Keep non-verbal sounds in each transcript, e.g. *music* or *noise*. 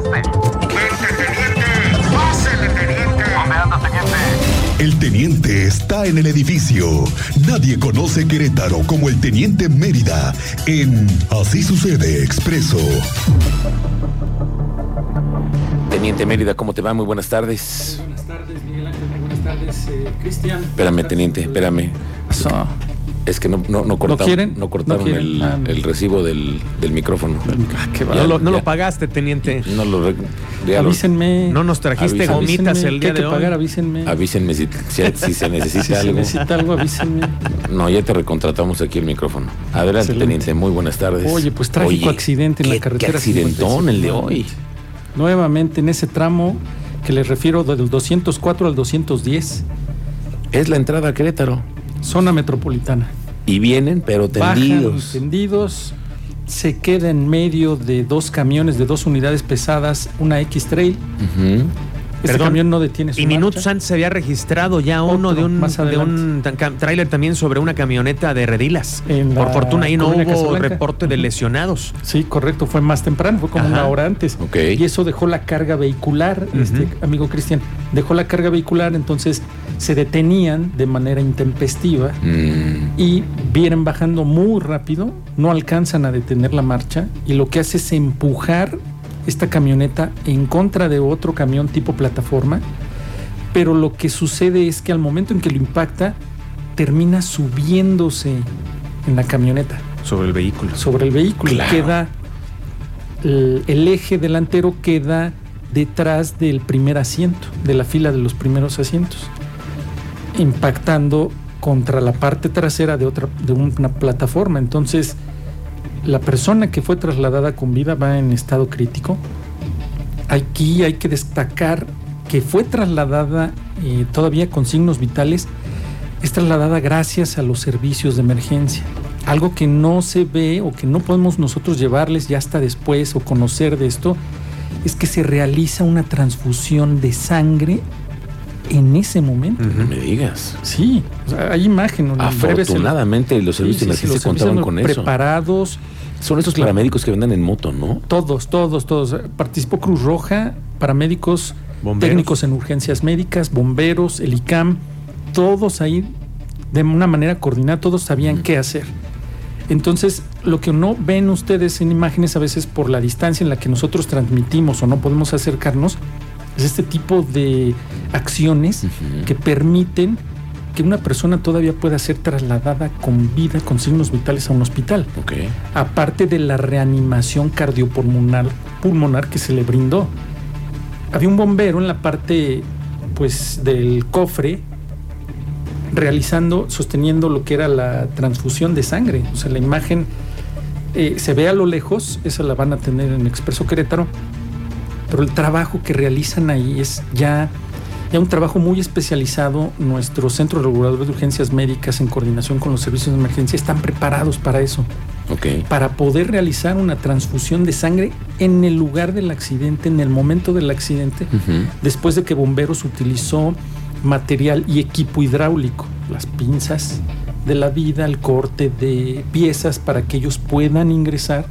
marcaste? teniente! ¡Pásele, teniente! ¿Dónde anda, teniente? El teniente está en el edificio. Nadie conoce Querétaro como el teniente Mérida en Así sucede expreso. Teniente Mérida, ¿cómo te va? Muy buenas tardes. Buenas tardes, Miguel Ángel. Muy buenas tardes, eh, Cristian. Espérame, teniente, espérame. Es que no, no, no cortaron, quieren? no cortaron ¿No quieren? el, Ah, el recibo del, del micrófono. Ah, qué Ya, bárbaro. No lo, no lo pagaste, teniente. No lo, ya Avísenme. No nos trajiste gomitas Avísenme. el ¿Qué día hay que de hoy. pagar? Avísenme. avísenme si, si, si se *laughs* necesita Si se algo. necesita algo, avísenme. No, ya te recontratamos aquí el micrófono. Adelante, teniente. Muy buenas tardes. Oye, pues trágico accidente en la carretera Qué accidentón 55. el de hoy. Nuevamente en ese tramo que les refiero del 204 al 210, Es la entrada a Querétaro. Zona metropolitana. Y vienen, pero Bajan tendidos. tendidos, se queda en medio de dos camiones de dos unidades pesadas, una X-Trail. Ujú. Este Perdón. camión no detiene su Y minutos antes se había registrado ya uno Otro, de un, de un tráiler también sobre una camioneta de Redilas. En Por fortuna ahí no hubo Casablanca. reporte de lesionados. Sí, correcto, fue más temprano, fue como Ajá. una hora antes. Ok. Y eso dejó la carga vehicular, este amigo Cristian, dejó la carga vehicular, entonces se detenían de manera intempestiva Mm, y vienen bajando muy rápido, no alcanzan a detener la marcha y lo que hace es empujar esta camioneta en contra de otro camión tipo plataforma, pero lo que sucede es que al momento en que lo impacta, termina subiéndose en la camioneta Sobre el vehículo. sobre el vehículo y Claro. queda el, el eje delantero queda detrás del primer asiento, de la fila de los primeros asientos, impactando contra la parte trasera de otra de una plataforma. Entonces, la persona que fue trasladada con vida va en estado crítico. Aquí hay que destacar que fue trasladada eh, todavía con signos vitales, es trasladada gracias a los servicios de emergencia. Algo que no se ve o que no podemos nosotros llevarles ya hasta después o conocer de esto, es que se realiza una transfusión de sangre en ese momento. no me digas. Sí, o sea, hay imagen. Afortunadamente los Sí, servicios sí, de sí, emergencia los contaban servicios con eso. preparados, Son esos paramédicos que vendan en moto, ¿no? todos, todos, todos. Participó Cruz Roja, paramédicos, Bomberos. técnicos en urgencias médicas, bomberos, el ICAM, todos ahí de una manera coordinada, todos sabían qué hacer. Entonces, lo que no ven ustedes en imágenes a veces por la distancia en la que nosotros transmitimos o no podemos acercarnos, es este tipo de acciones que permiten que una persona todavía pueda ser trasladada con vida, con signos vitales a un hospital Ok. aparte de la reanimación cardiopulmonar pulmonar que se le brindó. Había un bombero en la parte pues del cofre realizando, sosteniendo lo que era la transfusión de sangre. O sea, la imagen eh, se ve a lo lejos, esa la van a tener en Expreso Querétaro, pero el trabajo que realizan ahí es ya, ya un trabajo muy especializado. Nuestro Centro Regulador de Urgencias Médicas, en coordinación con los servicios de emergencia, están preparados para eso Ok. para poder realizar una transfusión de sangre en el lugar del accidente, en el momento del accidente, después de que Bomberos utilizó material y equipo hidráulico, las pinzas de la vida, el corte de piezas para que ellos puedan ingresar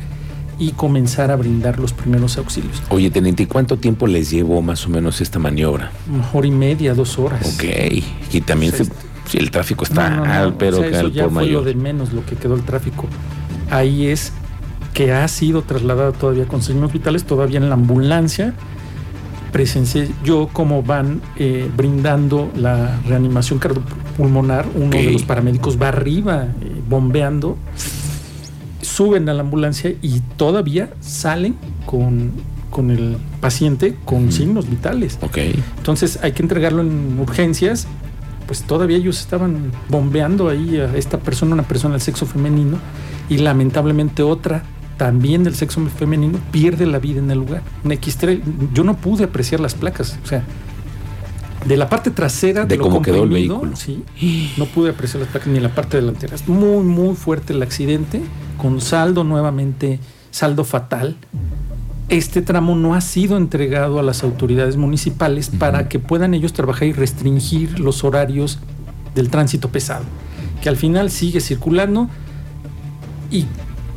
y comenzar a brindar los primeros auxilios. Oye, teniente, ¿y cuánto tiempo les llevó más o menos esta maniobra? Una hora y media, dos horas. Ok. Y también O sea, se- sí, el tráfico está No, no, no, al pero o sea, que eso al ya por fue lo de menos lo que quedó el tráfico. Ahí es que ha sido trasladada todavía con signos vitales, todavía en la ambulancia. Presencié yo cómo van eh, brindando la reanimación cardiopulmonar. Uno de los paramédicos va arriba eh, bombeando. Suben a la ambulancia y todavía salen con, con el paciente con Ujú. signos vitales. Ok. Entonces hay que entregarlo en urgencias. Pues todavía ellos estaban bombeando ahí a esta persona, una persona del sexo femenino, y lamentablemente otra también del sexo femenino pierde la vida en el lugar. Un X3, yo no pude apreciar las placas, o sea, de la parte trasera De de, lo cómo quedó el vehículo. sí, no pude apreciar las placas ni en la parte delantera. Es muy, muy fuerte el accidente, con saldo nuevamente, saldo fatal. Este tramo no ha sido entregado a las autoridades municipales para que puedan ellos trabajar y restringir los horarios del tránsito pesado, que al final sigue circulando y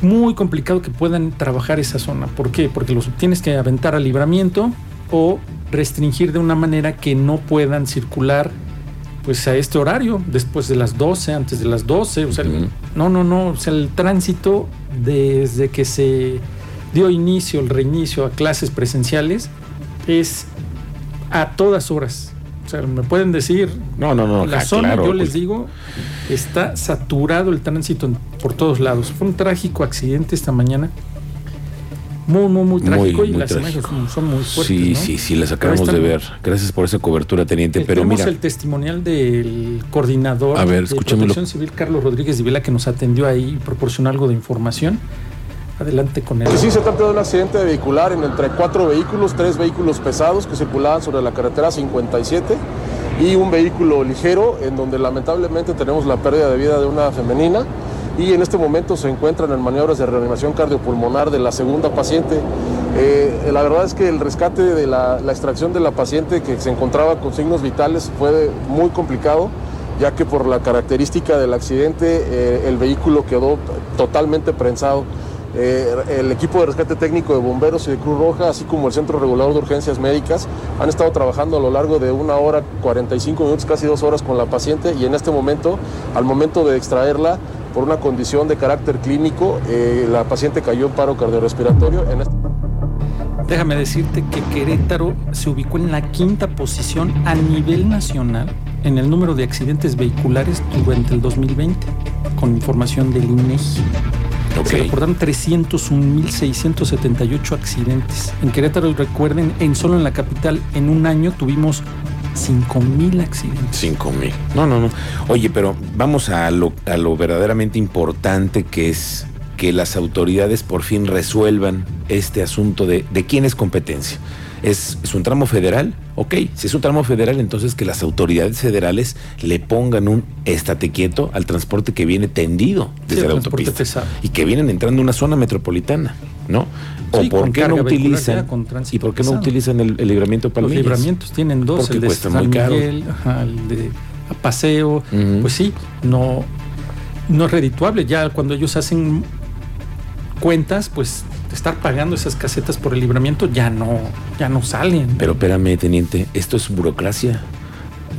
muy complicado que puedan trabajar esa zona. ¿Por qué? Porque los tienes que aventar al libramiento o restringir de una manera que no puedan circular pues a este horario, después de las 12, antes de las 12, o sea, no, no, no, o sea, el tránsito desde que se dio inicio, el reinicio a clases presenciales es a todas horas. O sea, me pueden decir, No, no, no. la ah, zona, claro, yo pues, les digo, está saturado el tránsito por todos lados. Fue un trágico accidente esta mañana. Muy, muy, muy Muy, trágico y muy las trágico. imágenes son, muy fuertes. Sí, ¿no? sí, sí, las acabamos están- de ver. Gracias por esa cobertura, teniente. Eh, Pero Tenemos mira, el testimonial del coordinador A ver, de. Protección Civil, Carlos Rodríguez de Vila, que nos atendió ahí y proporcionó algo de información. Adelante con él. Sí se trata de un accidente vehicular en entre cuatro vehículos, tres vehículos pesados que circulaban sobre la carretera 57 y un vehículo ligero en donde lamentablemente tenemos la pérdida de vida de una femenina y en este momento se encuentran en maniobras de reanimación cardiopulmonar de la segunda paciente. Eh, la verdad es que el rescate de la, extracción de la paciente que se encontraba con signos vitales fue muy complicado ya que por la característica del accidente eh, el vehículo quedó totalmente prensado. Eh, el equipo de rescate técnico de bomberos y de Cruz Roja, así como el Centro Regulador de Urgencias Médicas, han estado trabajando a lo largo de una hora, 45 minutos, casi dos horas con la paciente y en este momento, al momento de extraerla, por una condición de carácter clínico, eh, la paciente cayó en paro cardiorrespiratorio. En este- Déjame decirte que Querétaro se ubicó en la quinta posición a nivel nacional en el número de accidentes vehiculares durante el 2020, con información del INEGI. ok. Se reportaron 301.678 accidentes. En Querétaro, recuerden, en solo en la capital, en un año tuvimos 5.000 accidentes. Cinco mil. No, no, no. Oye, pero vamos a lo, a lo verdaderamente importante que es que las autoridades por fin resuelvan este asunto de, de quién es competencia. ¿Es, ¿Es un tramo federal? Ok, si es un tramo federal, entonces que las autoridades federales le pongan un estate quieto al transporte que viene tendido desde la autopista pesado. y que vienen entrando a una zona metropolitana, ¿no? ¿O Sí, por qué no utilizan y por qué no utilizan el, el libramiento Los Palmillas? libramientos tienen dos, Porque el de San. Miguel, ajá, el de a paseo. Pues sí, no, no es redituable. Ya cuando ellos hacen cuentas, pues estar pagando esas casetas por el libramiento ya no, ya no salen. Pero espérame, teniente, esto es burocracia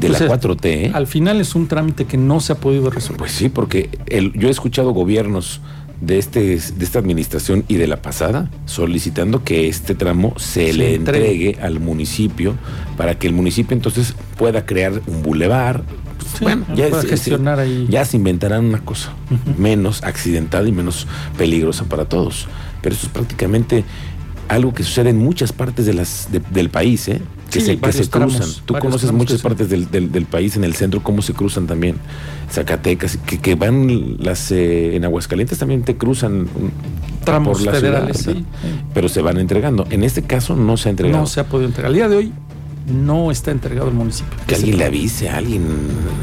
de Pues la es- 4T, ¿eh? Al final es un trámite que no se ha podido resolver. Pues sí, porque el- yo he escuchado gobiernos de, este, de esta administración y de la pasada solicitando que este tramo se, Se le entregue. entregue al municipio para que el municipio entonces pueda crear un bulevar. Pues, Sí, bueno, es- ahí. ya se inventarán una cosa menos accidentada y menos peligrosa para todos. Pero eso es prácticamente algo que sucede en muchas partes de las, de- del país, ¿eh? que Sí, se, que varios se cruzan. tramos, Tú conoces muchas partes del, del- del país en el centro, cómo se cruzan también. Zacatecas, que, que van las eh, en Aguascalientes también te cruzan Tramos por la federales, ciudad, sí. pero se van entregando. En este caso no se ha entregado. No se ha podido entregar. Al día de hoy no está entregado al municipio. que alguien le avise a alguien,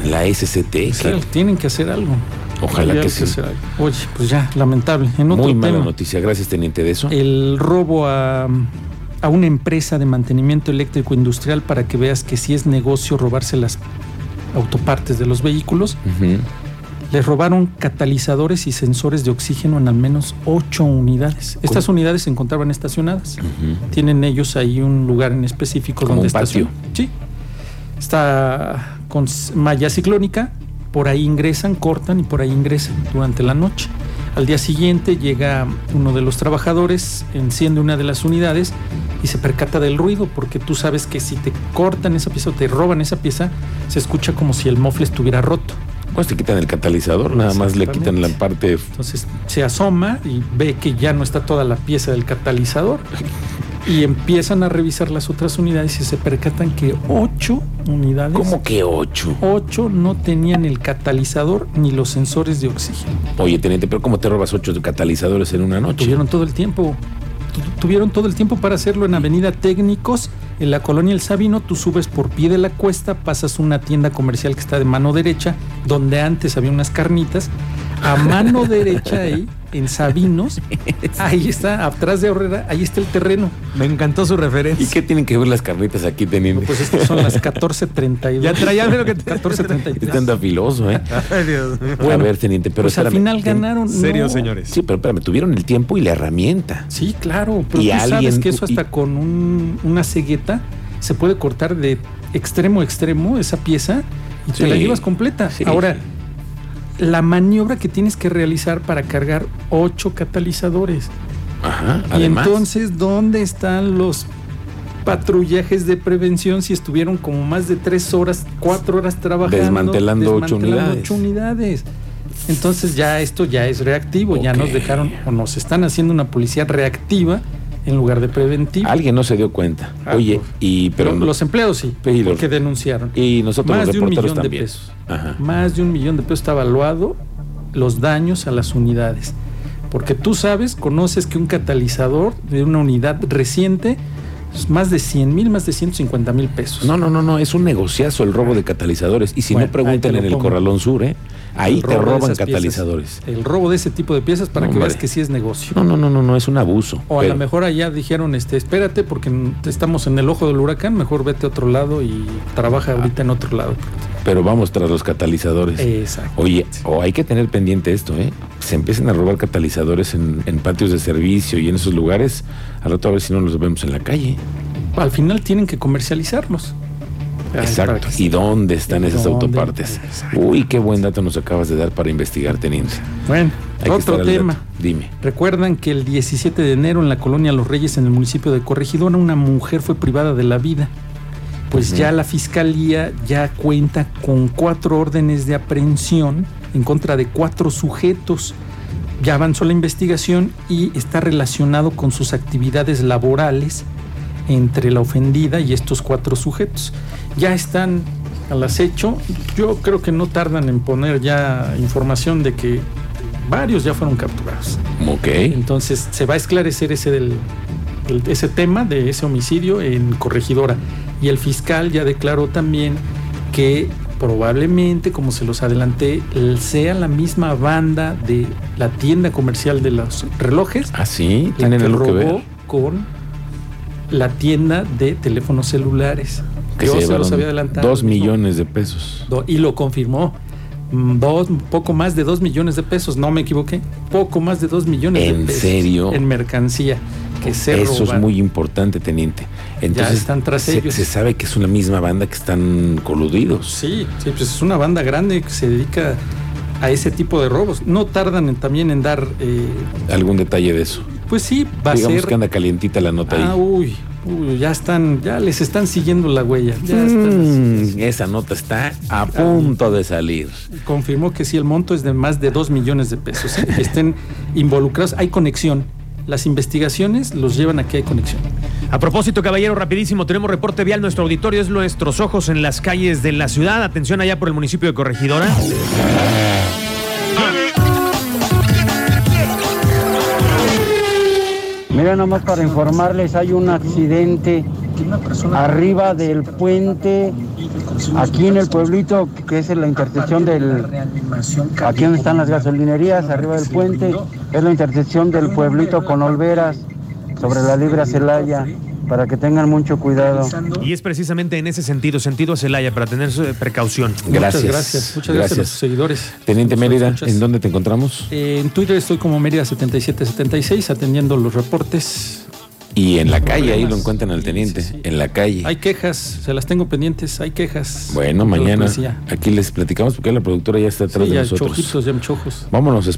la SCT, O sea, que tienen que hacer algo. Ojalá que algo sí. Oye, pues ya, lamentable. En otro muy mala tema, noticia. Gracias, teniente, de eso. el robo a, a una empresa de mantenimiento eléctrico industrial para que veas que sí es negocio robarse las autopartes de los vehículos. Ujú. Les robaron catalizadores y sensores de oxígeno en al menos ocho unidades. Estas unidades se encontraban estacionadas. Tienen ellos ahí un lugar en específico Como donde un estacionan. Sí. Está con malla ciclónica, por ahí ingresan, cortan y por ahí ingresan durante la noche. Al día siguiente llega uno de los trabajadores, enciende una de las unidades y se percata del ruido, porque tú sabes que si te cortan esa pieza o te roban esa pieza, se escucha como si el mofle estuviera roto. Pues te quitan el catalizador, nada más le quitan la parte. Entonces se asoma y ve que ya no está toda la pieza del catalizador y empiezan a revisar las otras unidades y se percatan que ocho unidades, ¿Cómo que ocho? ocho no tenían el catalizador ni los sensores de oxígeno. Oye, teniente, pero ¿cómo te robas ocho catalizadores en una noche? Tuvieron todo el tiempo, tu- tuvieron todo el tiempo para hacerlo en Avenida Técnicos, en la colonia El Sabino, tú subes por pie de la cuesta, pasas una tienda comercial que está de mano derecha, donde antes había unas carnitas, a mano *laughs* derecha ahí en Sabinos, *laughs* ahí está, atrás de Horrera, ahí está el terreno. Me encantó su ¿Y referencia. qué tienen que ver las carnitas aquí, teniente? Pues es que son las 14.32. Ya traía lo que te- 14.33. Este anda filoso, ¿eh? *laughs* Ay, Dios a ver, teniente, pero pues al final ganaron. Serio, no. señores. Sí, pero espérame, tuvieron el tiempo y la herramienta. Sí, claro, pero Y tú sabes que eso hasta y- con un- una cegueta se puede cortar de extremo a extremo esa pieza y te la llevas completa. Sí. Ahora, la maniobra que tienes que realizar para cargar ocho catalizadores. Ajá, Y además. entonces, ¿dónde están los patrullajes de prevención si estuvieron como más de tres horas, cuatro horas trabajando? Desmantelando ocho unidades. ocho unidades. Entonces ya esto ya es reactivo, ya nos dejaron o nos están haciendo una policía reactiva en lugar de preventiva. Alguien no se dio cuenta. Ah, Oye, y pero Lo- no- los empleados sí, los- porque denunciaron. y nosotros Más los de un millón de pesos. Ajá. Más de un millón de pesos está evaluado los daños a las unidades. Porque tú sabes, conoces que un catalizador de una unidad reciente es más de 100 mil, más de 150 mil pesos. No, no, no, no, es un negociazo el robo de catalizadores. Y si Bueno, no pregunten en el. Corralón Sur, ¿eh? Ahí te roban piezas. catalizadores. El robo de ese tipo de piezas para No, que veas que sí es negocio. No, no, no, no, no, es un abuso. O a lo mejor allá dijeron, este, espérate porque estamos en el ojo del huracán, mejor vete a otro lado y trabaja ahorita en otro lado. pero vamos tras los catalizadores. Exacto. Oye, o hay que tener pendiente esto, ¿eh? Se empiezan a robar catalizadores en, en patios de servicio y en esos lugares. Al rato a ver si no los vemos en la calle. Al final tienen que comercializarlos. Exacto. ¿Y dónde están ¿Y esas dónde? autopartes? Exacto. Uy, qué buen dato nos acabas de dar para investigar, teniente. Bueno, Hay otro tema. Dime. Recuerdan que el 17 de enero en la colonia Los Reyes, en el municipio de Corregidora, una mujer fue privada de la vida. Pues ya la fiscalía ya cuenta con cuatro órdenes de aprehensión en contra de cuatro sujetos. Ya avanzó la investigación y está relacionado con sus actividades laborales entre la ofendida y estos cuatro sujetos. Ya están al acecho. Yo creo que no tardan en poner ya información de que varios ya fueron capturados. Ok. Entonces se va a esclarecer ese, del, el- ese tema de ese homicidio en corregidora. Y el fiscal ya declaró también que probablemente, como se los adelanté, el- sea la misma banda de la tienda comercial de los relojes Ah, sí, la tienen que algo que robó ver. con la tienda de teléfonos celulares. Que Yo se se los había adelantado. dos millones de pesos. Y lo confirmó. Mm, Dos, poco más de dos millones de pesos, no me equivoqué. Poco más de dos millones de ¿En pesos. serio? En mercancía que se Eso es muy importante, teniente. Entonces, están tras se, ellos. se sabe que es una misma banda que están coludidos. Sí, sí, pues es una banda grande que se dedica a ese tipo de robos. No tardan en- también en dar, eh, ¿Algún detalle de eso? Pues sí, va Digamos a ser. que anda calientita la nota Ah, ahí. uy, uy, ya están, ya les están siguiendo la huella. Ya están- Mm, esa nota está a punto de salir. confirmó que sí, el monto es de más de 2 millones de pesos. ¿eh? Estén involucrados, hay conexión. Las investigaciones los llevan a que hay conexión. A propósito, caballero, rapidísimo, tenemos reporte vial. Nuestro auditorio es nuestros ojos en las calles de la ciudad. Atención allá por el municipio de Corregidora. Mira, nomás para informarles, hay un accidente arriba del puente, aquí en el pueblito, que es la intersección del... Aquí donde están las gasolinerías, arriba del puente, es la intersección del pueblito con Olveras, sobre la Libra Celaya, para que tengan mucho cuidado. Y es precisamente en ese sentido, sentido a Celaya, para tener su- precaución. Gracias. Muchas gracias. Muchas gracias, a los seguidores. Teniente Mérida, escuchas. ¿en dónde te encontramos? Eh, en Twitter estoy como Mérida7776 atendiendo los reportes. Y en la calle, ahí lo encuentran al teniente, sí, sí. en la calle. Hay quejas, se las tengo pendientes, hay quejas. Bueno, mañana aquí les platicamos porque la productora ya está atrás Sí, de ya nosotros. chojitos, ya chojos. Vámonos